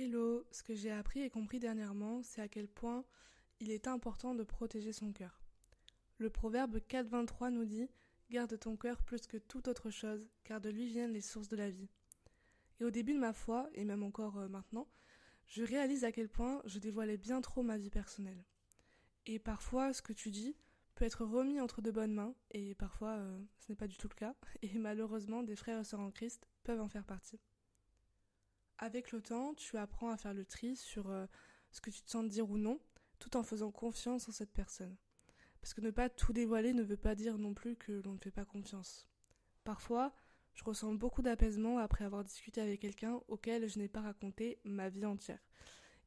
Hello, ce que j'ai appris et compris dernièrement, c'est à quel point il est important de protéger son cœur. Le proverbe 4.23 nous dit Garde ton cœur plus que toute autre chose, car de lui viennent les sources de la vie. Et au début de ma foi, et même encore euh, maintenant, je réalise à quel point je dévoilais bien trop ma vie personnelle. Et parfois, ce que tu dis peut être remis entre de bonnes mains, et parfois euh, ce n'est pas du tout le cas, et malheureusement des frères et sœurs en Christ peuvent en faire partie. Avec le temps, tu apprends à faire le tri sur euh, ce que tu te sens dire ou non, tout en faisant confiance en cette personne. Parce que ne pas tout dévoiler ne veut pas dire non plus que l'on ne fait pas confiance. Parfois, je ressens beaucoup d'apaisement après avoir discuté avec quelqu'un auquel je n'ai pas raconté ma vie entière.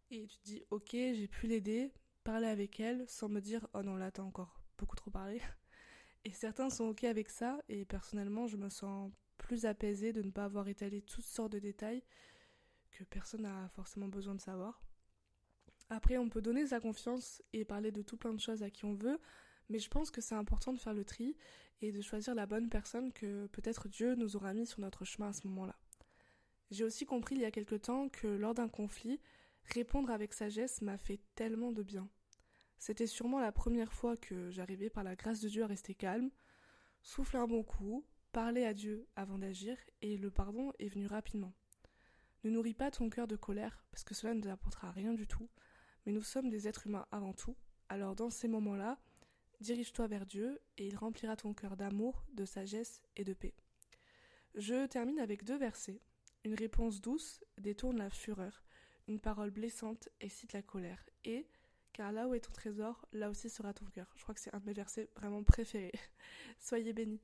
Et tu te dis, ok, j'ai pu l'aider, parler avec elle, sans me dire, oh non, là t'as encore beaucoup trop parlé. Et certains sont ok avec ça, et personnellement, je me sens plus apaisée de ne pas avoir étalé toutes sortes de détails personne n'a forcément besoin de savoir. Après, on peut donner sa confiance et parler de tout plein de choses à qui on veut, mais je pense que c'est important de faire le tri et de choisir la bonne personne que peut-être Dieu nous aura mis sur notre chemin à ce moment-là. J'ai aussi compris il y a quelque temps que lors d'un conflit, répondre avec sagesse m'a fait tellement de bien. C'était sûrement la première fois que j'arrivais par la grâce de Dieu à rester calme, souffler un bon coup, parler à Dieu avant d'agir, et le pardon est venu rapidement. Ne nourris pas ton cœur de colère, parce que cela ne t'apportera rien du tout, mais nous sommes des êtres humains avant tout, alors dans ces moments-là, dirige-toi vers Dieu et il remplira ton cœur d'amour, de sagesse et de paix. Je termine avec deux versets. Une réponse douce détourne la fureur, une parole blessante excite la colère, et car là où est ton trésor, là aussi sera ton cœur. Je crois que c'est un de mes versets vraiment préférés. Soyez bénis.